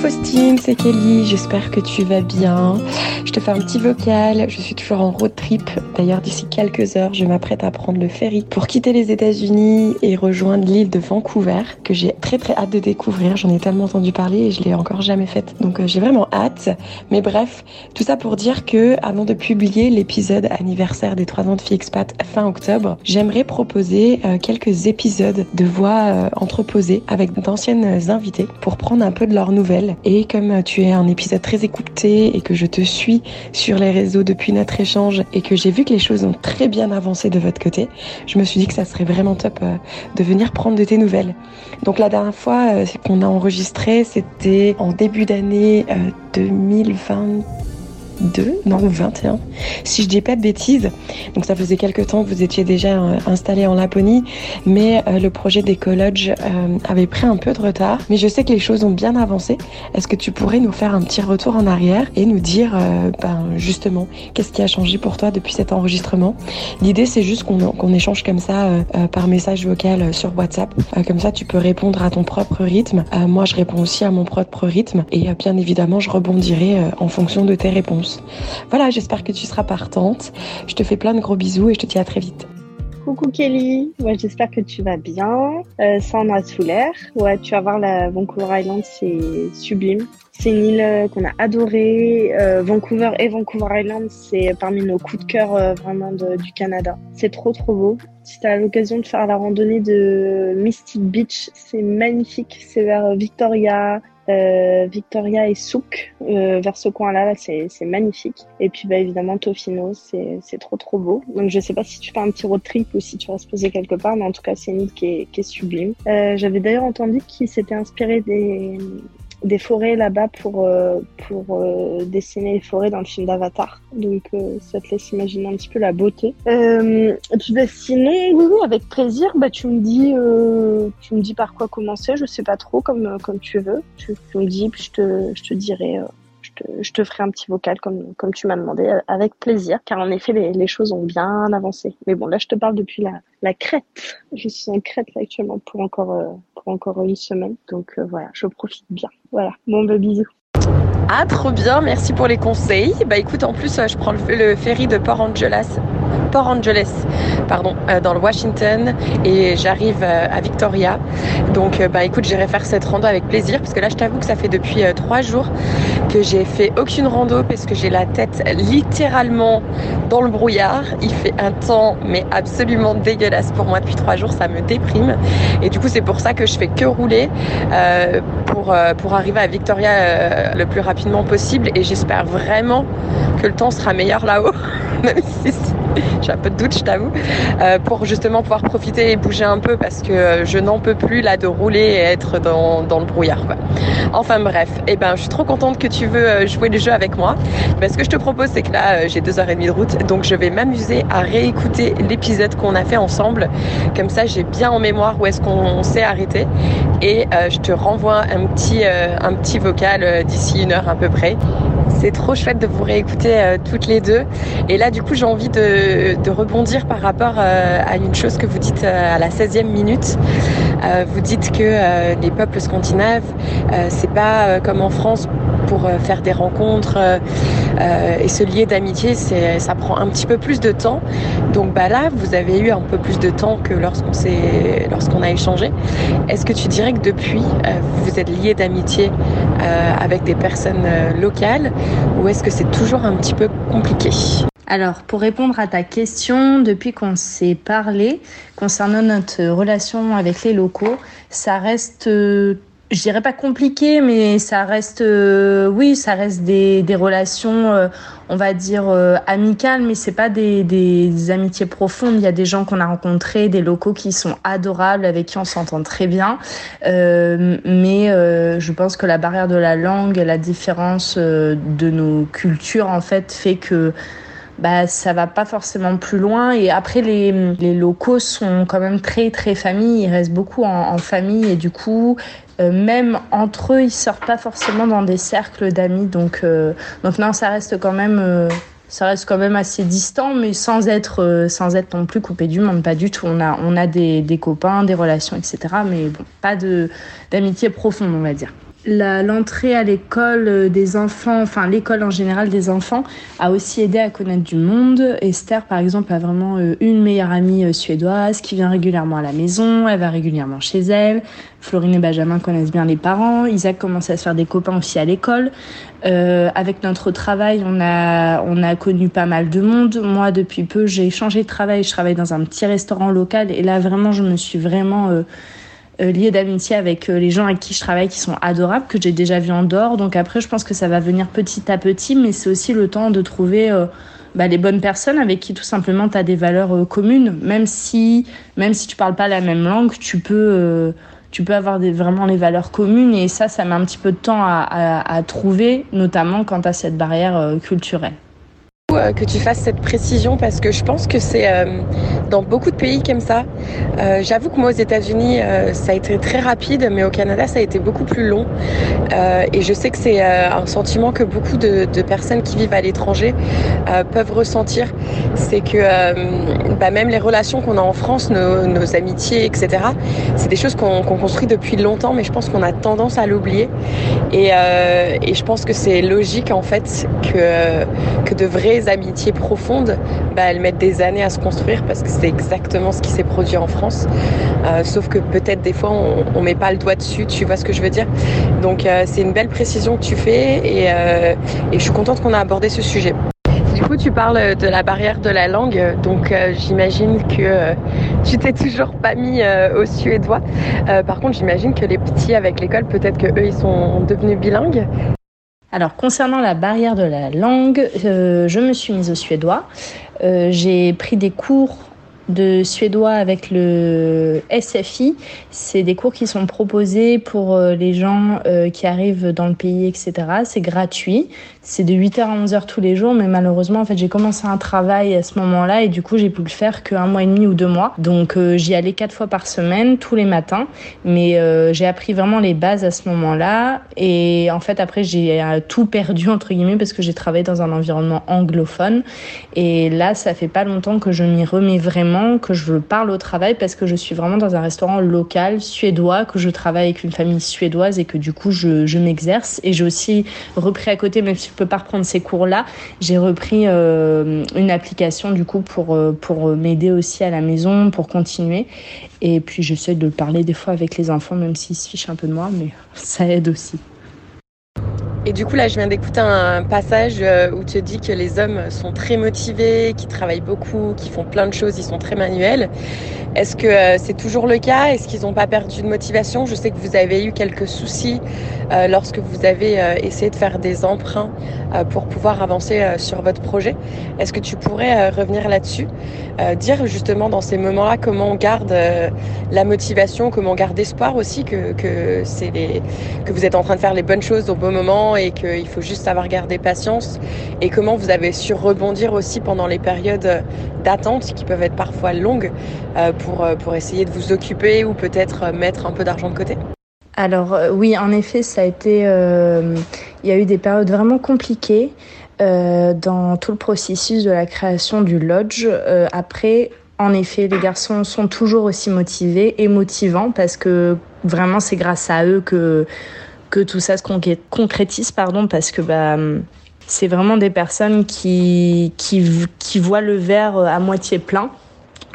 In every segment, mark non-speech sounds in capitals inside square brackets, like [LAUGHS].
Faustine, c'est Kelly, j'espère que tu vas bien. Je te fais un petit vocal, je suis toujours en road trip. D'ailleurs, d'ici quelques heures, je m'apprête à prendre le ferry pour quitter les États-Unis et rejoindre l'île de Vancouver, que j'ai très très hâte de découvrir. J'en ai tellement entendu parler et je l'ai encore jamais faite. Donc euh, j'ai vraiment hâte. Mais bref, tout ça pour dire que avant de publier l'épisode anniversaire des 3 ans de Fille Expat fin octobre, j'aimerais proposer euh, quelques épisodes de voix euh, entreposées avec d'anciennes invitées pour prendre un peu de leurs nouvelles. Et comme tu es un épisode très écouté et que je te suis sur les réseaux depuis notre échange et que j'ai vu que les choses ont très bien avancé de votre côté, je me suis dit que ça serait vraiment top euh, de venir prendre de tes nouvelles. Donc la dernière fois euh, qu'on a enregistré, c'était en début d'année 2020 2, non 21, si je dis pas de bêtises. Donc ça faisait quelques temps que vous étiez déjà euh, installé en Laponie, mais euh, le projet des collèges euh, avait pris un peu de retard. Mais je sais que les choses ont bien avancé. Est-ce que tu pourrais nous faire un petit retour en arrière et nous dire ben, justement qu'est-ce qui a changé pour toi depuis cet enregistrement? L'idée c'est juste qu'on échange comme ça par message vocal sur WhatsApp. comme ça tu peux répondre à ton propre rythme. moi je réponds aussi à mon propre rythme et bien évidemment je rebondirai en fonction de tes réponses. Voilà, j'espère que tu seras partante. Je te fais plein de gros bisous et je te dis à très vite. Coucou Kelly, ouais, j'espère que tu vas bien. Euh, Sandra Soulaire, ouais, tu vas voir la Vancouver Island, c'est sublime. C'est une île euh, qu'on a adorée. Euh, Vancouver et Vancouver Island, c'est parmi nos coups de cœur euh, vraiment du Canada. C'est trop trop beau. Si tu as l'occasion de faire la randonnée de Mystic Beach, c'est magnifique. C'est vers Victoria, euh, Victoria et Souk, euh, vers ce coin-là, -là, c'est magnifique. Et puis bah, évidemment Tofino, c'est trop trop beau. Donc je sais pas si tu fais un petit road trip ou si tu vas se poser quelque part, mais en tout cas c'est une île qui est, qui est sublime. Euh, J'avais d'ailleurs entendu qu'il s'était inspiré des, des forêts là-bas pour, euh, pour euh, dessiner les forêts dans le film d'Avatar. Donc euh, ça te laisse imaginer un petit peu la beauté. et puis bah, sinon, oui, oui, avec plaisir, bah, tu me dis tu me dis par quoi commencer, je sais pas trop, comme, comme tu veux. Tu, tu me dis, puis je te, je te dirai je te ferai un petit vocal comme, tu m'as demandé avec plaisir, car en effet, les, choses ont bien avancé. Mais bon, là, je te parle depuis la, la Crète. Je suis en Crète là, actuellement pour encore, euh, pour encore une semaine. Donc euh, voilà, je profite bien. Voilà, bon, bah, bisous. Ah, trop bien, merci pour les conseils. Bah écoute, en plus, euh, je prends le, ferry de Port Angeles, Port Angeles, pardon, euh, dans le Washington, et j'arrive euh, à Victoria. Donc, bah écoute, j'irai faire cette rando avec plaisir, parce que là, je t'avoue que ça fait depuis trois jours que j'ai fait aucune rando, parce que j'ai la tête littéralement dans le brouillard. Il fait un temps, mais absolument dégueulasse pour moi depuis trois jours, ça me déprime. Et du coup, c'est pour ça que je fais que rouler pour, pour arriver à Victoria le plus rapidement possible et j'espère vraiment que le temps sera meilleur là-haut, [LAUGHS] même si [LAUGHS] j'ai un peu de doute, je t'avoue, euh, pour justement pouvoir profiter et bouger un peu parce que je n'en peux plus là de rouler et être dans, dans le brouillard. Enfin bref, eh ben, je suis trop contente que tu veux euh, jouer le jeu avec moi. Ce que je te propose, c'est que là, euh, j'ai deux heures et demie de route, donc je vais m'amuser à réécouter l'épisode qu'on a fait ensemble. Comme ça, j'ai bien en mémoire où est-ce qu'on s'est arrêté et je te renvoie un petit, un petit vocal d'ici une heure à peu près. C'est trop chouette de vous réécouter euh, toutes les deux. Et là, du coup, j'ai envie de, de, rebondir par rapport euh, à une chose que vous dites euh, à la 16e minute. vous dites que les peuples scandinaves, c'est pas comme en France pour faire des rencontres et se lier d'amitié, ça prend un petit peu plus de temps. Donc bah là, vous avez eu un peu plus de temps que lorsqu'on a échangé. Est-ce que tu dirais que depuis, vous êtes lié d'amitié avec des personnes locales ou est-ce que c'est toujours un petit peu compliqué? Alors, pour répondre à ta question, depuis qu'on s'est parlé concernant notre relation avec les locaux, ça reste euh, je dirais pas compliqué, mais ça reste, euh, oui, ça reste des, des relations, euh, on va dire euh, amicales, mais c'est pas des, des, amitiés profondes. Il y a des gens qu'on a rencontrés, des locaux qui sont adorables, avec qui on s'entend très bien, mais je pense que la barrière de la langue, la différence de nos cultures, en fait, fait que bah ça va pas forcément plus loin et après les, les locaux sont quand même très très famille ils restent beaucoup en, famille et du coup euh, même entre eux, ils sortent pas forcément dans des cercles d'amis. Donc, euh, donc non, ça reste quand même, euh, ça reste quand même assez distant, mais sans être, sans être non plus coupé du monde, pas du tout. On a, on a des, des copains, des relations, etc. Mais bon, pas d'amitié profonde, on va dire. L'entrée à l'école euh, des enfants, enfin l'école en général des enfants, a aussi aidé à connaître du monde. Esther, par exemple, a vraiment euh, une meilleure amie euh, suédoise qui vient régulièrement à la maison, elle va régulièrement chez elle. Florine et Benjamin connaissent bien les parents. Isaac commence à se faire des copains aussi à l'école. Avec notre travail, on a, on a connu pas mal de monde. Moi, depuis peu, j'ai changé de travail. Je travaille dans un petit restaurant local et là, vraiment, je me suis vraiment lié d'amitié avec euh, les gens avec qui je travaille qui sont adorables, que j'ai déjà vu en dehors. Donc après, je pense que ça va venir petit à petit, mais c'est aussi le temps de trouver euh, bah, les bonnes personnes avec qui tout simplement tu as des valeurs communes. Même si, même si tu parles pas la même langue, tu peux, tu peux avoir des, vraiment les valeurs communes. Et ça, ça met un petit peu de temps à, à, à trouver, notamment quand tu as cette barrière culturelle que tu fasses cette précision parce que je pense que c'est euh, dans beaucoup de pays comme ça. Euh, J'avoue que moi aux États-Unis euh, ça a été très rapide, mais au Canada ça a été beaucoup plus long. Euh, et je sais que c'est euh, un sentiment que beaucoup de, personnes qui vivent à l'étranger peuvent ressentir, c'est que bah, même les relations qu'on a en France, nos, amitiés, etc. C'est des choses qu'on qu construit depuis longtemps, mais je pense qu'on a tendance à l'oublier. Et, et je pense que c'est logique en fait que que de vrais amitiés profondes, bah, elles mettent des années à se construire parce que c'est exactement ce qui s'est produit en France. Euh, sauf que peut-être des fois on, met pas le doigt dessus, tu vois ce que je veux dire. Donc euh, c'est une belle précision que tu fais et, euh, et je suis contente qu'on a abordé ce sujet. Du coup, tu parles de la barrière de la langue, donc j'imagine que tu t'es toujours pas mis au suédois. par contre, j'imagine que les petits avec l'école, peut-être que eux, ils sont devenus bilingues. Alors concernant la barrière de la langue, euh, je me suis mise au suédois. Euh, j'ai pris des cours de suédois avec le SFI. C'est des cours qui sont proposés pour euh, les gens euh, qui arrivent dans le pays, etc. C'est gratuit. C'est de 8h à 11h tous les jours, mais malheureusement, en fait, j'ai commencé un travail à ce moment-là et du coup, j'ai pu le faire qu'un mois et demi ou deux mois. Donc, euh, j'y allais quatre fois par semaine, tous les matins. Mais j'ai appris vraiment les bases à ce moment-là. Et en fait, après, j'ai tout perdu, entre guillemets, parce que j'ai travaillé dans un environnement anglophone. Et là, ça fait pas longtemps que je m'y remets vraiment, que je parle au travail parce que je suis vraiment dans un restaurant local suédois, que je travaille avec une famille suédoise et que du coup, je, je m'exerce. Et j'ai aussi repris à côté, même si peux pas reprendre ces cours-là, j'ai repris euh, une application du coup pour, euh, pour m'aider aussi à la maison, pour continuer. Et puis j'essaie de parler des fois avec les enfants, même s'ils se fichent un peu de moi, mais ça aide aussi. Et du coup, là, je viens d'écouter un passage euh, où tu dis que les hommes sont très motivés, qui travaillent beaucoup, qui font plein de choses, ils sont très manuels. Est-ce que euh, c'est toujours le cas? Est-ce qu'ils n'ont pas perdu de motivation? Je sais que vous avez eu quelques soucis euh, lorsque vous avez euh, essayé de faire des emprunts pour pouvoir avancer sur votre projet. Est-ce que tu pourrais revenir là-dessus? Dire justement dans ces moments-là comment on garde la motivation, comment on garde espoir aussi que, que, que vous êtes en train de faire les bonnes choses au bon moment et qu'il faut juste savoir garder patience et comment vous avez su rebondir aussi pendant les périodes d'attente qui peuvent être parfois longues pour, pour essayer de vous occuper ou peut-être mettre un peu d'argent de côté? Alors euh, oui, en effet, ça a été. Euh, il y a eu des périodes vraiment compliquées euh, dans tout le processus de la création du lodge. Euh, après, en effet, les garçons sont toujours aussi motivés et motivants parce que vraiment, c'est grâce à eux que que tout ça se concrétise, pardon, parce que bah c'est vraiment des personnes qui qui voient le verre à moitié plein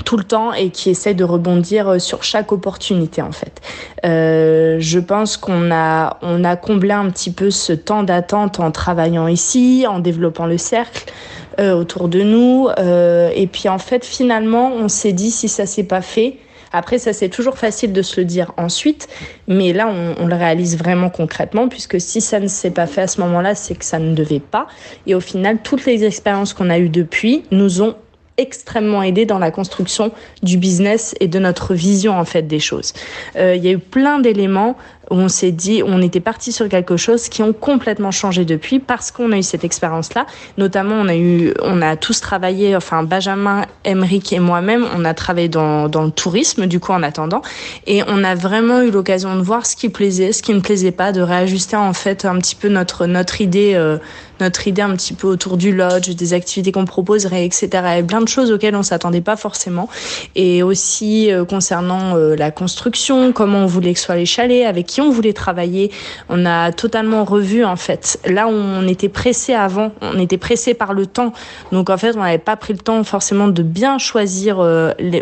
tout le temps et qui essaie de rebondir euh, sur chaque opportunité en fait. Euh, je pense qu'on a on a comblé un petit peu ce temps d'attente en travaillant ici, en développant le cercle euh, autour de nous euh, et puis en fait finalement on s'est dit si ça s'est pas fait après, ça, c'est toujours facile de se le dire ensuite, mais là, on, le réalise vraiment concrètement, puisque si ça ne s'est pas fait à ce moment-là, c'est que ça ne devait pas. Et au final, toutes les expériences qu'on a eues depuis nous ont extrêmement aidé dans la construction du business et de notre vision en fait des choses. Euh, il y a eu plein d'éléments on s'est dit, on était parti sur quelque chose qui ont complètement changé depuis parce qu'on a eu cette expérience-là. Notamment, on a eu, on a tous travaillé, enfin Benjamin, Emeric et moi-même, on a travaillé dans, dans le tourisme du coup en attendant, et on a vraiment eu l'occasion de voir ce qui plaisait, ce qui ne plaisait pas, de réajuster en fait un petit peu notre notre idée. Euh, notre idée un petit peu autour du lodge, des activités qu'on proposerait, etc. Et plein de choses auxquelles on s'attendait pas forcément. Et aussi euh, concernant euh, la construction, comment on voulait que soient les chalets, avec qui on voulait travailler. On a totalement revu en fait. Là, on était pressé avant, on était pressé par le temps. Donc en fait, on n'avait pas pris le temps forcément de bien choisir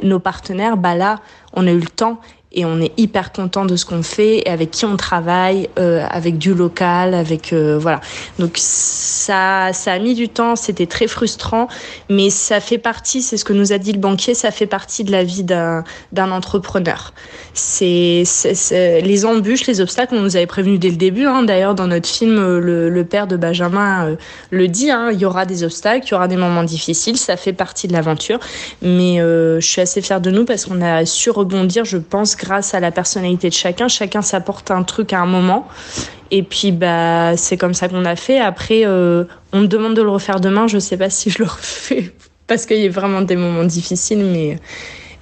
nos partenaires. Bah là, on a eu le temps et on est hyper content de ce qu'on fait et avec qui on travaille, euh, avec du local, avec euh, voilà. Donc ça, ça a mis du temps, c'était très frustrant, mais ça fait partie, c'est ce que nous a dit le banquier, ça fait partie de la vie d'un d'un entrepreneur. C'est les embûches, les obstacles, on nous avait prévenu dès le début. Hein. D'ailleurs, dans notre film, le, le père de Benjamin euh, le dit, hein, il y aura des obstacles, il y aura des moments difficiles, ça fait partie de l'aventure. Mais je suis assez fière de nous parce qu'on a su rebondir, je pense grâce à la personnalité de chacun. Chacun s'apporte un truc à un moment. Et puis, bah, c'est comme ça qu'on a fait. Après, euh, on me demande de le refaire demain. Je sais pas si je le refais [LAUGHS] parce qu'il y a vraiment des moments difficiles, mais.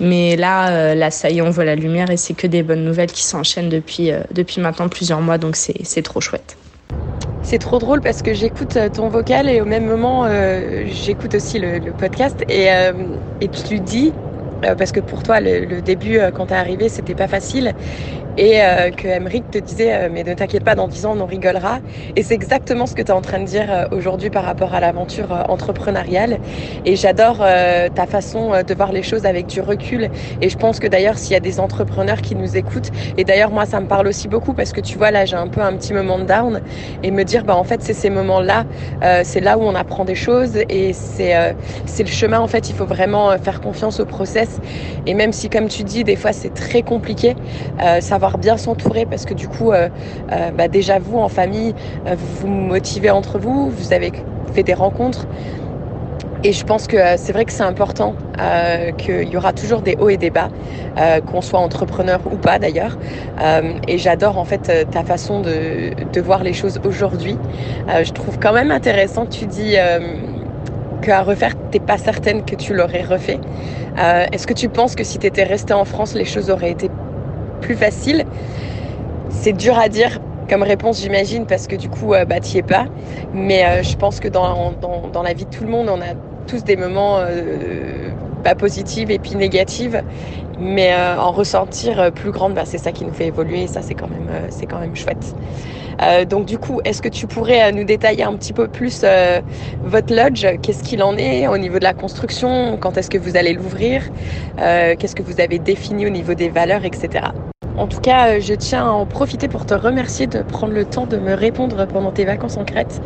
Mais là, euh, là, ça y est, on voit la lumière et c'est que des bonnes nouvelles qui s'enchaînent depuis, euh, depuis maintenant plusieurs mois, donc c'est trop chouette. C'est trop drôle parce que j'écoute ton vocal et au même moment, j'écoute aussi le, podcast et, et tu dis euh, parce que pour toi, le, début, euh, quand tu es arrivé, c'était pas facile et euh, que Emmerich te disait euh, mais ne t'inquiète pas dans 10 ans on rigolera. Et c'est exactement ce que tu es en train de dire euh, aujourd'hui par rapport à l'aventure entrepreneuriale. Et j'adore ta façon de voir les choses avec du recul. Et je pense que d'ailleurs s'il y a des entrepreneurs qui nous écoutent et d'ailleurs moi ça me parle aussi beaucoup parce que tu vois là j'ai un peu un petit moment de down. Et me dire bah en fait c'est ces moments là c'est là où on apprend des choses. Et c'est c'est le chemin en fait il faut vraiment faire confiance au process. Et même si comme tu dis des fois c'est très compliqué savoir bien s'entourer parce que du coup, euh, euh, bah, déjà vous en famille, euh, vous motivez entre vous, vous avez fait des rencontres. Et je pense que c'est vrai que c'est important, qu'il y aura toujours des hauts et des bas, qu'on soit entrepreneur ou pas d'ailleurs. et j'adore en fait ta façon de, voir les choses aujourd'hui. je trouve quand même intéressant que tu dis qu'à refaire, t'es pas certaine que tu l'aurais refait. Est-ce que tu penses que si tu étais restée en France, les choses auraient été plus facile. C'est dur à dire comme réponse, j'imagine, parce que du coup, euh, bah, tu es pas. Mais euh, je pense que dans, dans, dans, la vie de tout le monde, on a tous des moments euh, pas positifs et puis négatifs. Mais en ressentir plus grande, bah, c'est ça qui nous fait évoluer et ça, c'est quand, même, c'est quand même chouette. donc du coup, est-ce que tu pourrais nous détailler un petit peu plus votre lodge? Qu'est-ce qu'il en est au niveau de la construction? Quand est-ce que vous allez l'ouvrir? Qu'est-ce que vous avez défini au niveau des valeurs, etc. En tout cas, euh, je tiens à en profiter pour te remercier de prendre le temps de me répondre pendant tes vacances en Crète.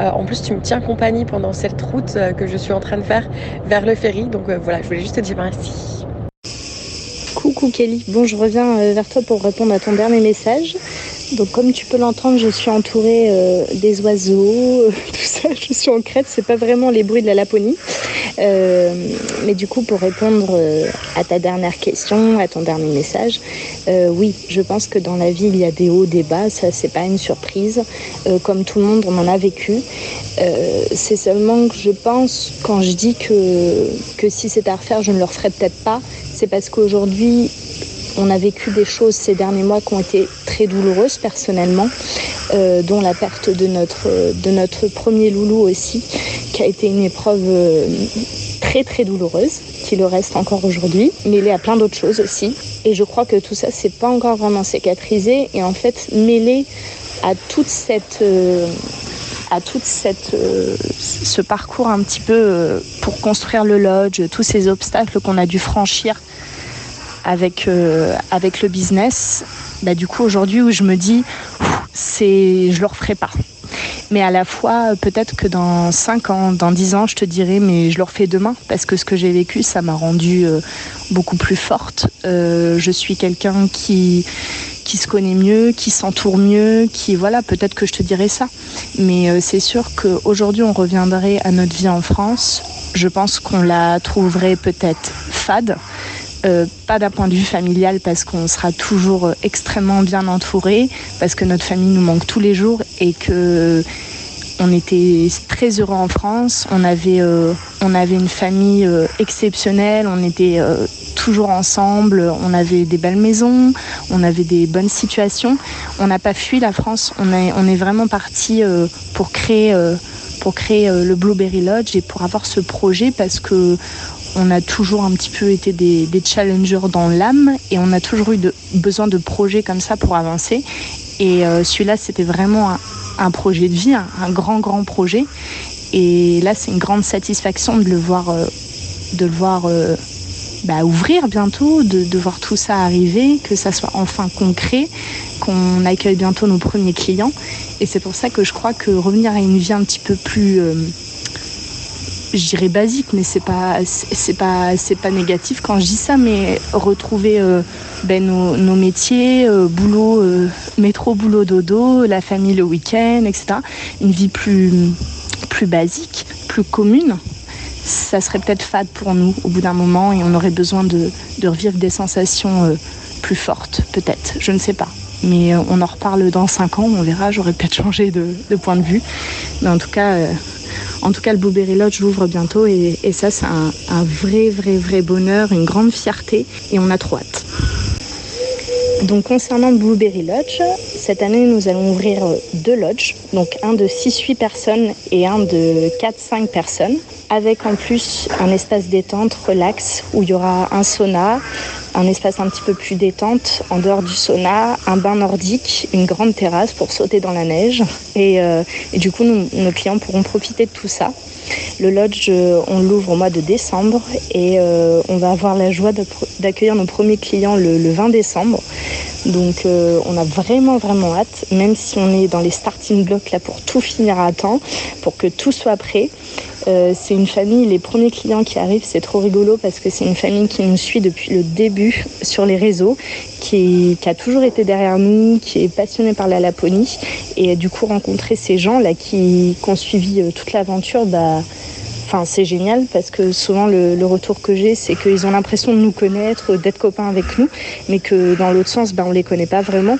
Euh, en plus, tu me tiens compagnie pendant cette route euh, que je suis en train de faire vers le ferry. Donc voilà, je voulais juste te dire merci. Coucou Kelly. Bon, je reviens vers toi pour répondre à ton dernier message. Donc comme tu peux l'entendre, je suis entourée euh, des oiseaux, euh, [LAUGHS] tout ça. Je suis en Crète, c'est pas vraiment les bruits de la Laponie. Euh, mais du coup, pour répondre à ta dernière question, à ton dernier message, oui, je pense que dans la vie il y a des hauts, des bas. Ça, c'est pas une surprise. comme tout le monde, on en a vécu. c'est seulement que je pense quand je dis que que si c'est à refaire, je ne le referais peut-être pas. C'est parce qu'aujourd'hui on a vécu des choses ces derniers mois qui ont été très douloureuses personnellement, euh, dont la perte de notre, premier loulou aussi, qui a été une épreuve euh, très très douloureuse, qui le reste encore aujourd'hui, y a plein d'autres choses aussi. Et je crois que tout ça, c'est pas encore vraiment cicatrisé. Et en fait, mêlé à toute cette... Euh, à tout ce parcours un petit peu pour construire le lodge, tous ces obstacles qu'on a dû franchir avec, euh, avec le business, bah, du coup aujourd'hui où je me dis c'est je le referai pas. Mais à la fois, peut-être que dans 5 ans, dans 10 ans, je te dirai, mais je le refais demain, parce que ce que j'ai vécu, ça m'a rendue euh, beaucoup plus forte. Euh, je suis quelqu'un qui, qui se connaît mieux, qui s'entoure mieux, qui, voilà, peut-être que je te dirai ça. Mais c'est sûr qu'aujourd'hui, on reviendrait à notre vie en France. Je pense qu'on la trouverait peut-être fade, euh, pas d'un point de vue familial parce qu'on sera toujours euh, extrêmement bien entouré, parce que notre famille nous manque tous les jours et que on était très heureux en France. On avait, euh, on avait une famille exceptionnelle. On était toujours ensemble. On avait des belles maisons. On avait des bonnes situations. On n'a pas fui la France. On est, on est vraiment parti pour créer, pour créer le Blueberry Lodge et pour avoir ce projet parce que on a toujours un petit peu été des, challengers dans l'âme et on a toujours eu besoin de projets comme ça pour avancer. Et celui-là, c'était vraiment un, projet de vie, un, grand, grand projet. Et là, c'est une grande satisfaction de le voir, de le voir bah, ouvrir bientôt, de, voir tout ça arriver, que ça soit enfin concret, qu'on accueille bientôt nos premiers clients. Et c'est pour ça que je crois que revenir à une vie un petit peu plus, euh, je dirais basique, mais c'est pas, c'est pas, c'est pas négatif quand je dis ça, mais retrouver euh, ben, nos, nos, métiers, euh, boulot, métro, boulot, dodo, la famille le week-end, etc. Une vie plus, plus basique, plus commune ça serait peut-être fade pour nous au bout d'un moment et on aurait besoin de, revivre des sensations euh, plus fortes, peut-être, je ne sais pas. Mais euh, on en reparle dans 5 ans, on verra, j'aurais peut-être changé de, point de vue. Mais en tout cas, euh, en tout cas le Blueberry Lodge ouvre bientôt et, ça c'est un, un, vrai, vrai, vrai bonheur, une grande fierté et on a trop hâte. Donc concernant Blueberry Lodge, cette année nous allons ouvrir deux lodges, donc un de 6-8 personnes et un de 4-5 personnes avec en plus un espace détente, relax, où il y aura un sauna, un espace un petit peu plus détente en dehors du sauna, un bain nordique, une grande terrasse pour sauter dans la neige. Et, euh, du coup, nos clients pourront profiter de tout ça. Le lodge, euh, on l'ouvre au mois de décembre et euh, on va avoir la joie d'accueillir nos premiers clients le, 20 décembre. Donc on a vraiment vraiment hâte, même si on est dans les starting blocks là pour tout finir à temps, pour que tout soit prêt. Euh, c'est une famille, les premiers clients qui arrivent, c'est trop rigolo parce que c'est une famille qui nous suit depuis le début sur les réseaux, qui, a toujours été derrière nous, qui est passionnée par la Laponie. Et du coup, rencontrer ces gens-là qui, qui, ont suivi euh, toute l'aventure, bah, Enfin, c'est génial parce que souvent le, retour que j'ai, c'est qu'ils ont l'impression de nous connaître, d'être copains avec nous, mais que dans l'autre sens, bah, on les connaît pas vraiment.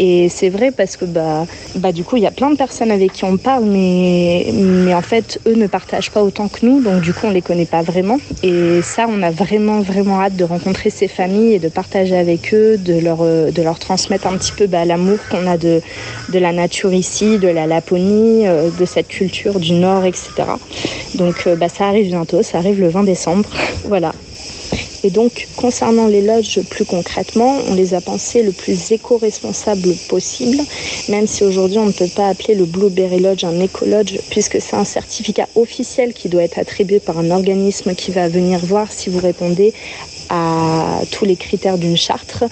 Et c'est vrai parce que bah, bah, du coup, il y a plein de personnes avec qui on parle, mais, mais en fait, eux ne partagent pas autant que nous, donc du coup, on les connaît pas vraiment. Et ça, on a vraiment, vraiment hâte de rencontrer ces familles et de partager avec eux, de leur, de leur transmettre un petit peu bah, l'amour qu'on a de, de la nature ici, de la Laponie, euh, de cette culture du Nord, etc. Donc euh, bah, ça arrive bientôt, ça arrive le 20 décembre. [LAUGHS] voilà. Et donc, concernant les lodges plus concrètement, on les a pensés le plus éco-responsable possible, même si aujourd'hui on ne peut pas appeler le Blueberry Lodge un éco-lodge, puisque c'est un certificat officiel qui doit être attribué par un organisme qui va venir voir si vous répondez à tous les critères d'une charte.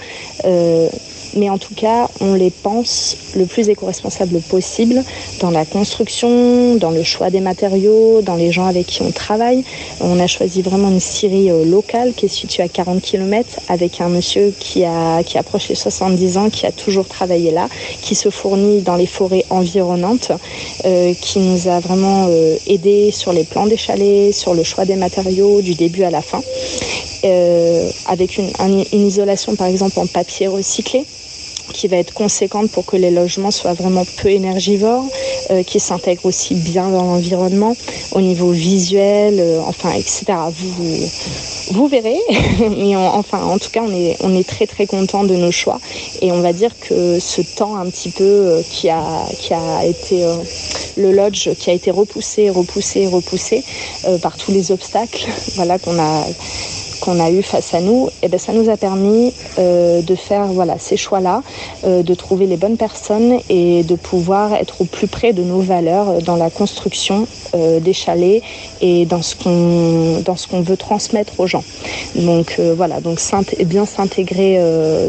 Euh, mais en tout cas, on les pense le plus éco-responsable possible dans la construction, dans le choix des matériaux, dans les gens avec qui on travaille. On a choisi vraiment une scierie euh, locale qui est située à 40 km avec un monsieur qui a qui approche les 70 ans, qui a toujours travaillé là, qui se fournit dans les forêts environnantes, euh, qui nous a vraiment euh, aidé sur les plans des chalets, sur le choix des matériaux du début à la fin, avec une, une isolation par exemple en papier recyclé qui va être conséquente pour que les logements soient vraiment peu énergivores, euh, qui s'intègrent aussi bien dans l'environnement au niveau visuel, euh, enfin, etc. Vous, vous verrez, [LAUGHS] mais enfin, en tout cas, on est, on est très très content de nos choix et on va dire que ce temps un petit peu euh, qui a, qui a été le lodge qui a été repoussé, repoussé, repoussé par tous les obstacles, [LAUGHS] voilà qu'on a qu'on a eu face à nous, et eh ben, ça nous a permis euh, de faire voilà, ces choix-là, euh, de trouver les bonnes personnes et de pouvoir être au plus près de nos valeurs dans la construction euh, des chalets et dans ce qu'on dans ce qu'on veut transmettre aux gens. Donc voilà, donc bien s'intégrer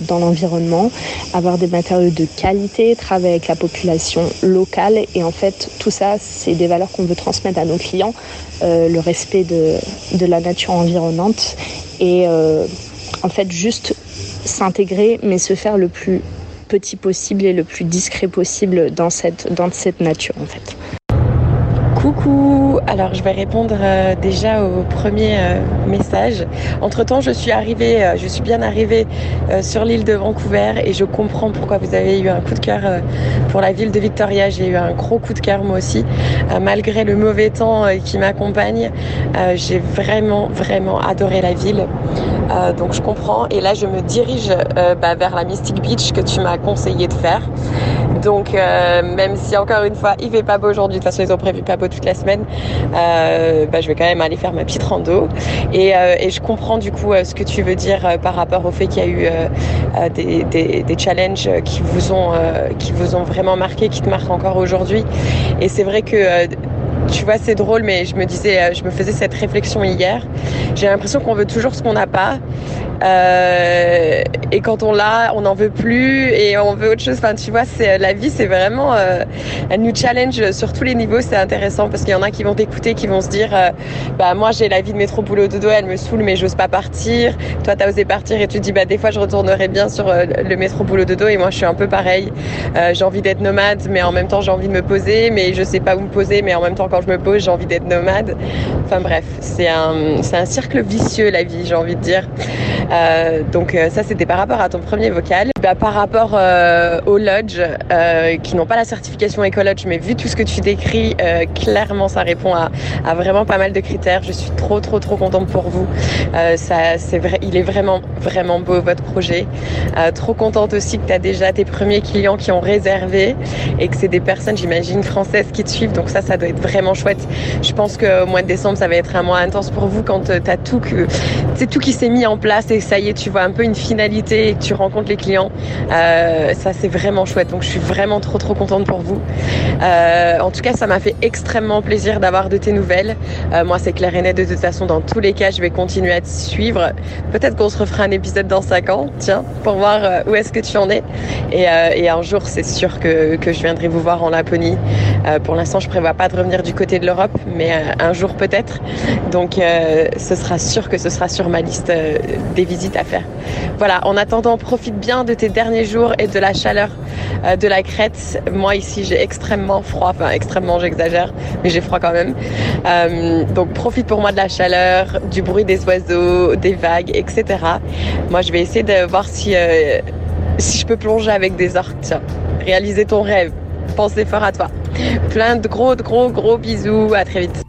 dans l'environnement, avoir des matériaux de qualité, travailler avec la population locale et en fait tout ça c'est des valeurs qu'on veut transmettre à nos clients, le respect de, de la nature environnante et euh, en fait juste s'intégrer mais se faire le plus petit possible et le plus discret possible dans cette, dans cette nature en fait. Coucou, alors je vais répondre euh, déjà au premier euh, message. Entre temps, je suis arrivée, euh, je suis bien arrivée sur l'île de Vancouver et je comprends pourquoi vous avez eu un coup de cœur pour la ville de Victoria. J'ai eu un gros coup de cœur moi aussi, malgré le mauvais temps qui m'accompagne. J'ai vraiment, vraiment adoré la ville. donc je comprends et là je me dirige bah, vers la Mystic Beach que tu m'as conseillé de faire. Donc, même si encore une fois, il fait pas beau aujourd'hui, de toute façon, ils ont prévu pas beau toute la semaine, bah, je vais quand même aller faire ma petite rando. Et, et je comprends du coup ce que tu veux dire par rapport au fait qu'il y a eu des, des, des, challenges qui vous ont, qui vous ont vraiment marqué, qui te marquent encore aujourd'hui. Et c'est vrai que tu vois, c'est drôle, mais je me disais, je me faisais cette réflexion hier. J'ai l'impression qu'on veut toujours ce qu'on n'a pas. Euh, et quand on l'a, on n'en veut plus et on veut autre chose. Enfin, tu vois, c'est la vie, c'est vraiment, euh, elle nous challenge sur tous les niveaux. C'est intéressant parce qu'il y en a qui vont t'écouter, qui vont se dire, euh, bah moi j'ai la vie de métro boulot dodo, elle me saoule, mais j'ose pas partir. Toi, t'as osé partir et tu te dis, bah des fois je retournerai bien sur le métro boulot dodo et moi je suis un peu pareil. j'ai envie d'être nomade, mais en même temps j'ai envie de me poser, mais je sais pas où me poser, mais en même temps quand je me pose, j'ai envie d'être nomade. Enfin bref, c'est un, c'est un cercle vicieux la vie, j'ai envie de dire. Euh, donc euh, ça c'était par rapport à ton premier vocal. Bah, par rapport euh, aux lodges qui n'ont pas la certification Ecolodge, mais vu tout ce que tu décris, clairement ça répond à, à, vraiment pas mal de critères. Je suis trop trop trop contente pour vous. ça c'est vrai, il est vraiment vraiment beau votre projet. trop contente aussi que tu as déjà tes premiers clients qui ont réservé et que c'est des personnes j'imagine françaises qui te suivent. Donc ça ça doit être vraiment chouette. Je pense que au mois de décembre ça va être un mois intense pour vous quand tu as tout que tout qui s'est mis en place et ça y est, tu vois un peu une finalité et que tu rencontres les clients. Euh, ça, c'est vraiment chouette. Donc, je suis vraiment trop, trop contente pour vous. Euh, en tout cas, ça m'a fait extrêmement plaisir d'avoir de tes nouvelles. Euh, moi, c'est clair et net. De toute façon, dans tous les cas, je vais continuer à te suivre. Peut-être qu'on se refera un épisode dans 5 ans, tiens, pour voir où est-ce que tu en es. Et, un jour, c'est sûr que, que, je viendrai vous voir en Laponie. pour l'instant, je prévois pas de revenir du côté de l'Europe, mais un jour peut-être. Donc, ce sera sûr que ce sera sur ma liste des visites à faire. Voilà, en attendant, profite bien de tes derniers jours et de la chaleur euh, de la crête. Moi ici, j'ai extrêmement froid, enfin extrêmement, j'exagère, mais j'ai froid quand même. Euh, donc profite pour moi de la chaleur, du bruit des oiseaux, des vagues, etc. Moi, je vais essayer de voir si, euh, si je peux plonger avec des orques. Tiens, réaliser ton rêve. Pensez fort à toi. Plein de gros, gros, gros bisous. À très vite.